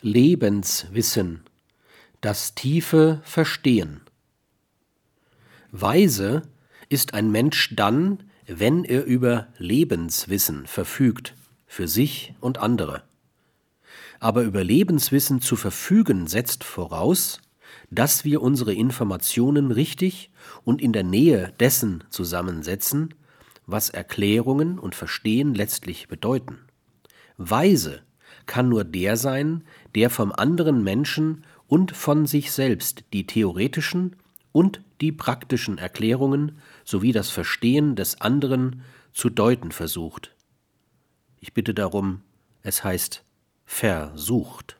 Lebenswissen, das tiefe Verstehen. Weise ist ein Mensch dann, wenn er über Lebenswissen verfügt, für sich und andere. Aber über Lebenswissen zu verfügen setzt voraus, dass wir unsere Informationen richtig und in der Nähe dessen zusammensetzen, was Erklärungen und Verstehen letztlich bedeuten. Weise kann nur der sein, der vom anderen Menschen und von sich selbst die theoretischen und die praktischen Erklärungen sowie das Verstehen des anderen zu deuten versucht. Ich bitte darum, es heißt versucht.